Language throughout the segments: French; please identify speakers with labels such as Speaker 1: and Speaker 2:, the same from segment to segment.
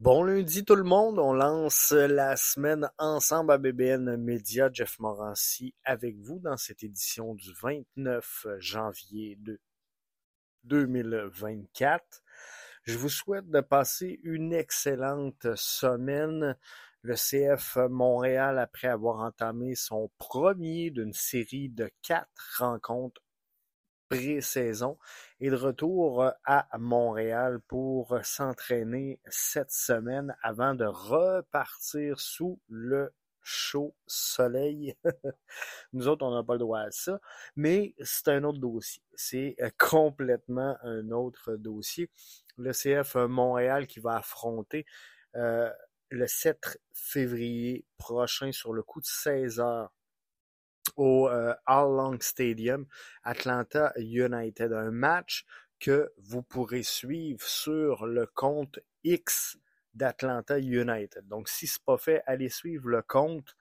Speaker 1: Bon lundi tout le monde, on lance la semaine ensemble à BBN Media. Jeff Morancy avec vous dans cette édition du 29 janvier de 2024. Je vous souhaite de passer une excellente semaine. Le CF Montréal, après avoir entamé son premier d'une série de quatre rencontres pré-saison est de retour euh, à Montréal pour s'entraîner cette semaine avant de repartir sous le chaud soleil. Nous autres, on n'a pas le droit à ça, mais c'est un autre dossier. C'est euh, complètement un autre dossier. Le CF Montréal qui va affronter euh, le 7 février prochain sur le coup de 16 heures au euh, All Long Stadium, Atlanta United. Un match que vous pourrez suivre sur le compte X d'Atlanta United. Donc, si ce n'est pas fait, allez suivre le compte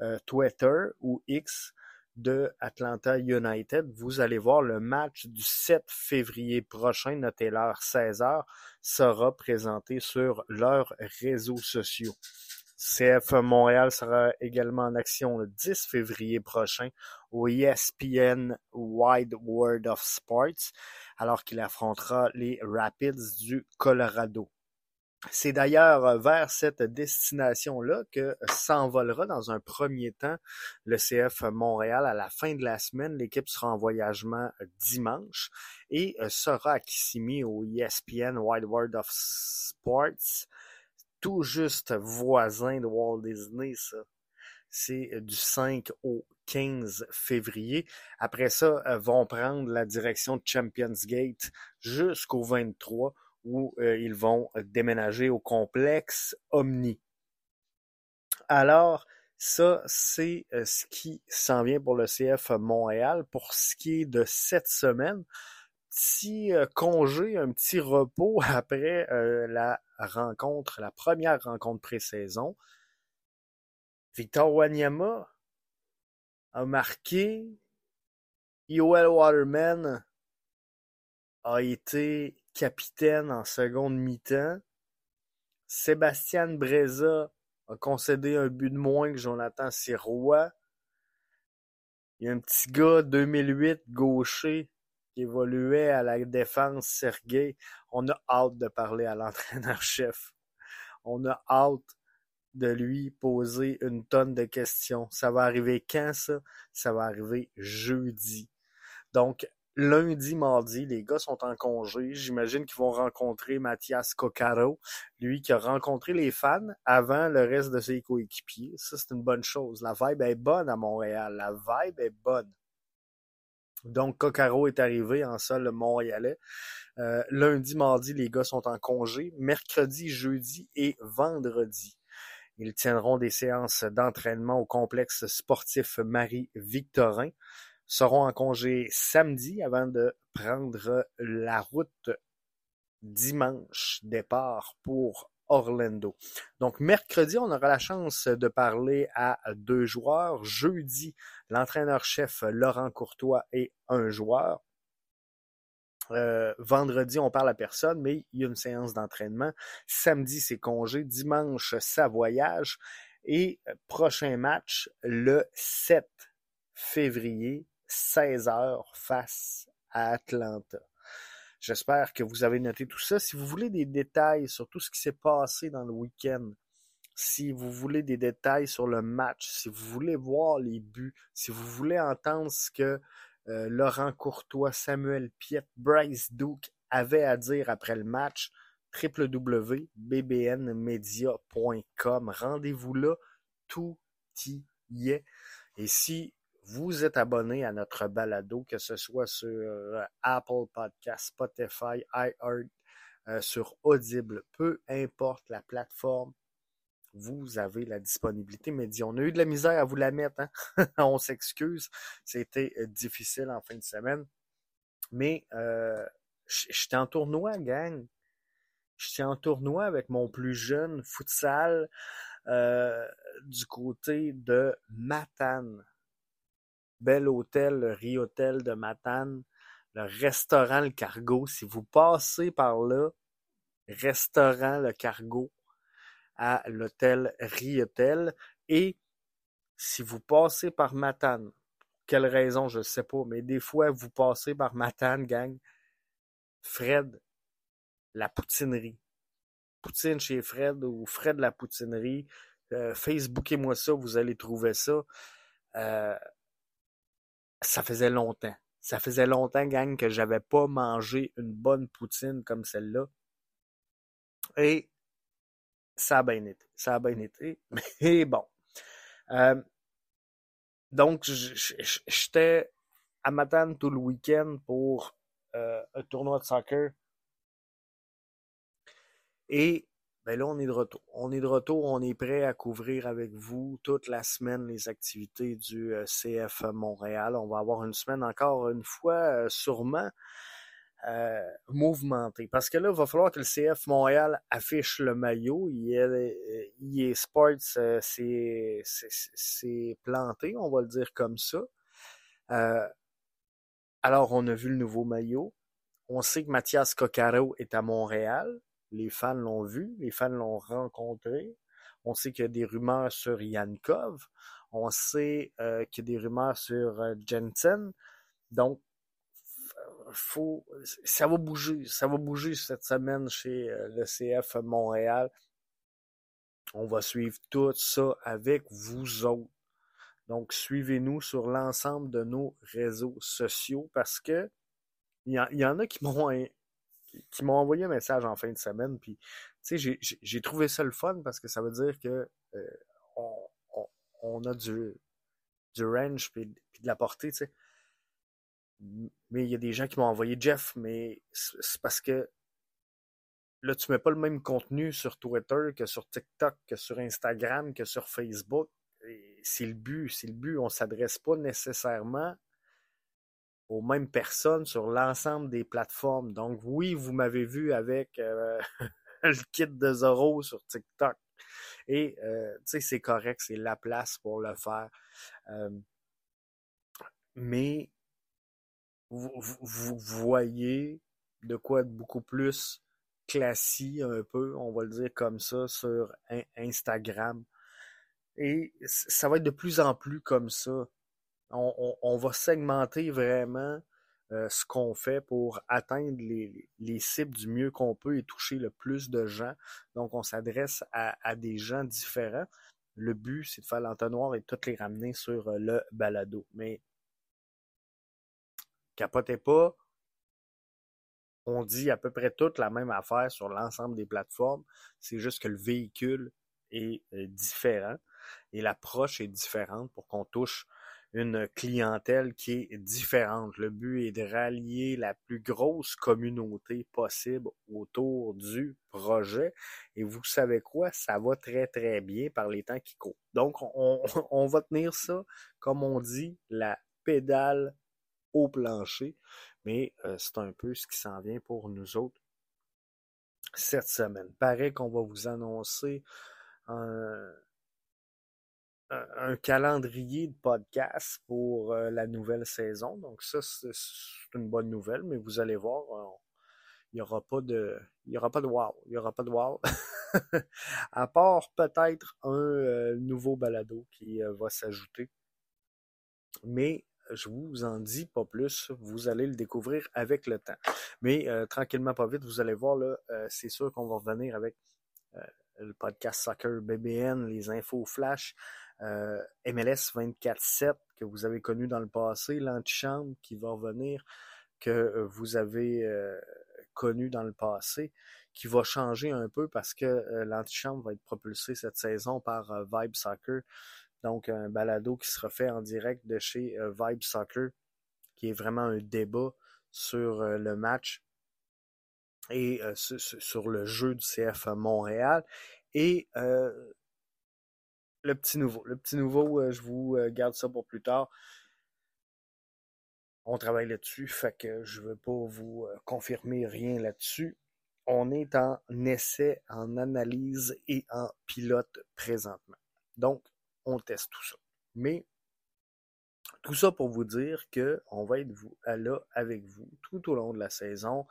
Speaker 1: euh, Twitter ou X de Atlanta United. Vous allez voir le match du 7 février prochain, notez l'heure 16h, sera présenté sur leurs réseaux sociaux. CF Montréal sera également en action le 10 février prochain au ESPN Wide World of Sports, alors qu'il affrontera les Rapids du Colorado. C'est d'ailleurs vers cette destination-là que s'envolera dans un premier temps le CF Montréal à la fin de la semaine. L'équipe sera en voyagement dimanche et sera à Kissimmee au ESPN Wide World of Sports tout juste voisin de Walt Disney, ça. C'est euh, du 5 au 15 février. Après ça, euh, vont prendre la direction de Champions Gate jusqu'au 23 où euh, ils vont déménager au complexe Omni. Alors, ça, c'est ce qui s'en vient pour le CF Montréal. Pour ce qui est de cette semaine, petit congé, un petit repos après la rencontre, la première rencontre pré-saison. Victor Wanyama a marqué. Yoel Waterman a été capitaine en seconde mi-temps. Sébastien Breza a concédé un but de moins que Jonathan Sirois. Il y a un petit gars 2008 gaucher qui évoluait à la défense, Sergei. On a hâte de parler à l'entraîneur-chef. On a hâte de lui poser une tonne de questions. Ça va arriver quand ça? Ça va arriver jeudi. Donc, lundi, mardi, les gars sont en congé. J'imagine qu'ils vont rencontrer Mathias Coccaro, lui qui a rencontré les fans avant le reste de ses coéquipiers. Ça, c'est une bonne chose. La vibe est bonne à Montréal. La vibe est bonne. Donc, Coccaro est arrivé en sol montréalais. Euh, lundi, mardi, les gars sont en congé. Mercredi, jeudi et vendredi. Ils tiendront des séances d'entraînement au complexe sportif Marie-Victorin. Seront en congé samedi avant de prendre la route dimanche départ pour Orlando. Donc, mercredi, on aura la chance de parler à deux joueurs. Jeudi, l'entraîneur-chef Laurent Courtois et un joueur. Euh, vendredi, on parle à personne, mais il y a une séance d'entraînement. Samedi, c'est congé. Dimanche, ça voyage. Et prochain match, le 7 février, 16h, face à Atlanta. J'espère que vous avez noté tout ça. Si vous voulez des détails sur tout ce qui s'est passé dans le week-end, si vous voulez des détails sur le match, si vous voulez voir les buts, si vous voulez entendre ce que euh, Laurent Courtois, Samuel Piet, Bryce Duke avaient à dire après le match, www.bbnmedia.com. Rendez-vous là, tout y est. Et si vous êtes abonné à notre balado, que ce soit sur euh, Apple Podcast, Spotify, iHeart, euh, sur Audible, peu importe la plateforme, vous avez la disponibilité Mais On a eu de la misère à vous la mettre, hein? on s'excuse, c'était euh, difficile en fin de semaine. Mais j'étais en tournoi, gang. J'étais en tournoi avec mon plus jeune futsal du côté de Matane bel hôtel, le Ri-Hôtel de Matane, le restaurant Le Cargo. Si vous passez par là, restaurant Le Cargo, à l'hôtel Rietel. Et si vous passez par Matane, quelle raison, je ne sais pas, mais des fois, vous passez par Matane, gang, Fred, la poutinerie. Poutine chez Fred ou Fred la poutinerie. Euh, Facebookez-moi ça, vous allez trouver ça. Euh, ça faisait longtemps. Ça faisait longtemps, gang, que j'avais pas mangé une bonne poutine comme celle-là. Et ça a bien été. Ça a bien été. Mais bon. Euh, donc, j'étais à Matane tout le week-end pour euh, un tournoi de soccer. Et ben là, on est de retour. On est de retour, on est prêt à couvrir avec vous toute la semaine les activités du euh, CF Montréal. On va avoir une semaine encore une fois, euh, sûrement, euh, mouvementée. Parce que là, il va falloir que le CF Montréal affiche le maillot. EA Sports c'est planté, on va le dire comme ça. alors, on a vu le nouveau maillot. On sait que Mathias Coccaro est à Montréal. Les fans l'ont vu, les fans l'ont rencontré. On sait qu'il y a des rumeurs sur Yankov. On sait euh, qu'il y a des rumeurs sur euh, Jensen. Donc, faut, ça va bouger. Ça va bouger cette semaine chez euh, le CF Montréal. On va suivre tout ça avec vous autres. Donc, suivez-nous sur l'ensemble de nos réseaux sociaux parce que il y, en a qui m'ont qui, m'ont envoyé un message en fin de semaine. Puis, tu sais, j'ai trouvé ça le fun parce que ça veut dire que euh, on, on, a du, du range puis, de la portée, tu sais. Mais il y a des gens qui m'ont envoyé Jeff, mais c'est parce que là, tu mets pas le même contenu sur Twitter que sur TikTok, que sur Instagram, que sur Facebook. C'est le but, c'est le but. On s'adresse pas nécessairement aux mêmes personnes sur l'ensemble des plateformes. Donc oui, vous m'avez vu avec euh, le kit de Zoro sur TikTok. Et euh, c'est correct, c'est la place pour le faire. Euh, mais vous, vous, voyez de quoi être beaucoup plus classique un peu, on va le dire comme ça, sur Instagram. Et ça va être de plus en plus comme ça on, va segmenter vraiment euh, ce qu'on fait pour atteindre les, cibles du mieux qu'on peut et toucher le plus de gens. Donc, on s'adresse à, des gens différents. Le but, c'est de faire l'entonnoir et de toutes les ramener sur euh, le balado. Mais capotez pas, on dit à peu près toute la même affaire sur l'ensemble des plateformes. C'est juste que le véhicule est euh, différent et l'approche est différente pour qu'on touche une clientèle qui est différente. Le but est de rallier la plus grosse communauté possible autour du projet. Et vous savez quoi? Ça va très, très bien par les temps qui courent. Donc, on, va tenir ça, comme on dit, la pédale au plancher. Mais euh, c'est un peu ce qui s'en vient pour nous autres cette semaine. Pareil qu'on va vous annoncer un un calendrier de podcast pour euh, la nouvelle saison. Donc ça, c'est une bonne nouvelle, mais vous allez voir, euh, il n'y aura pas de. Il aura pas de wow. Il y aura pas de wow. à part peut-être un euh, nouveau balado qui va s'ajouter. Mais je vous en dis pas plus. Vous allez le découvrir avec le temps. Mais tranquillement, pas vite, vous allez voir, là, c'est sûr qu'on va revenir avec le podcast Soccer BBN, les infos flash, euh, MLS 24-7 que vous avez connu dans le passé, l'antichambre qui va revenir, que euh, vous avez euh, connu dans le passé, qui va changer un peu parce que l'antichambre va être propulsé cette saison par Vibe Soccer. Donc un balado qui sera fait en direct de chez Vibe Soccer, qui est vraiment un débat sur le match et sur le jeu du CF Montréal. Et le petit nouveau. Le petit nouveau, euh, je vous euh, garde ça pour plus tard. On travaille là-dessus, fait que je ne veux pas vous euh, confirmer rien là-dessus. On est en essai, en analyse et en pilote présentement. Donc, on teste tout ça. Mais tout ça pour vous dire que on va être là avec vous tout au long de la saison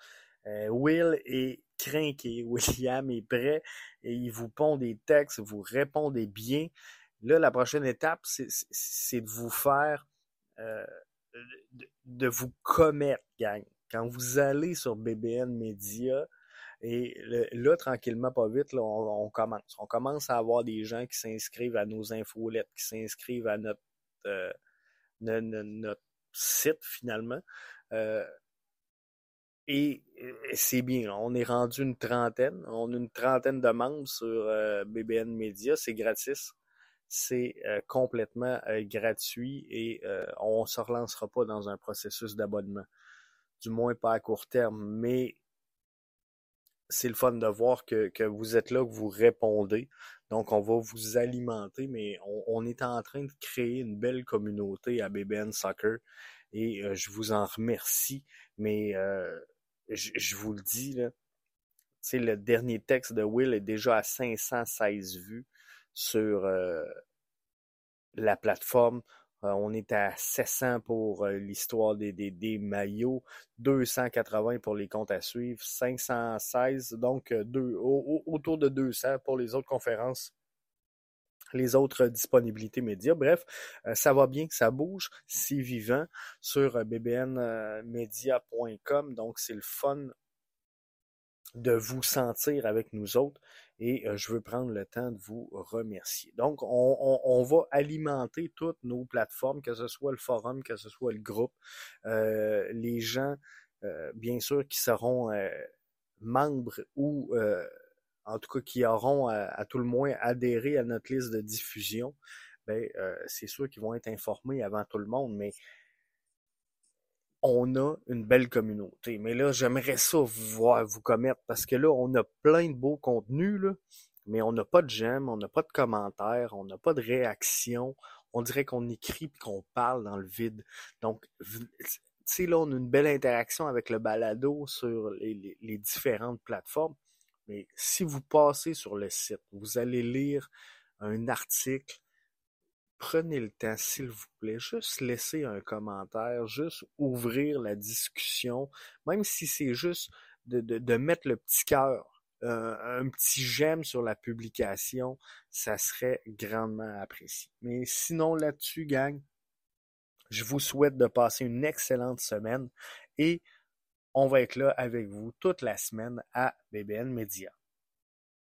Speaker 1: Will est craqué, William est prêt et il vous pond des textes, vous répondez bien. Là, la prochaine étape, c'est de vous faire, de, vous commettre, gang. Quand vous allez sur BBN Media, et là, tranquillement, pas vite, on, commence. On commence à avoir des gens qui s'inscrivent à nos infolettes, qui s'inscrivent à notre, euh, notre, site finalement. Euh, et, c'est bien. On est rendu une trentaine. On a une trentaine de membres sur euh, BBN Media. C'est gratis. C'est complètement gratuit et on ne se relancera pas dans un processus d'abonnement. Du moins pas à court terme. Mais c'est le fun de voir que, que, vous êtes là, que vous répondez. Donc, on va vous alimenter, mais on, est en train de créer une belle communauté à BBN Soccer et euh, je vous en remercie. Mais je, vous le dis, là, le dernier texte de Will est déjà à 516 vues sur euh, la plateforme. Euh, on est à 700 pour euh, l'histoire des, des, maillots, 280 pour les comptes à suivre, 516, donc deux, autour de 200 pour les autres conférences les autres disponibilités médias. Bref, ça va bien, ça bouge, c'est vivant sur bbnmedia.com, donc c'est le fun de vous sentir avec nous autres et euh, je veux prendre le temps de vous remercier. Donc, on, va alimenter toutes nos plateformes, que ce soit le forum, que ce soit le groupe, euh, les gens, euh, bien sûr, qui seront membres ou en tout cas qui auront à, tout le moins adhéré à notre liste de diffusion, ben, c'est sûr qu'ils vont être informés avant tout le monde, mais on a une belle communauté. Mais là, j'aimerais ça vous voir vous commettre parce que là, on a plein de beaux contenus, là, mais on n'a pas de j'aime, on n'a pas de commentaires, on n'a pas de réaction. On dirait qu'on écrit et qu'on parle dans le vide. Donc, tu sais, là, on a une belle interaction avec le balado sur les différentes plateformes. Mais si vous passez sur le site, vous allez lire un article prenez le temps, s'il vous plaît, juste laisser un commentaire, juste ouvrir la discussion, même si c'est juste de, mettre le petit cœur, euh, un petit j'aime sur la publication, ça serait grandement apprécié. Mais sinon là-dessus, gang, je vous souhaite de passer une excellente semaine et on va être là avec vous toute la semaine à BBN Media.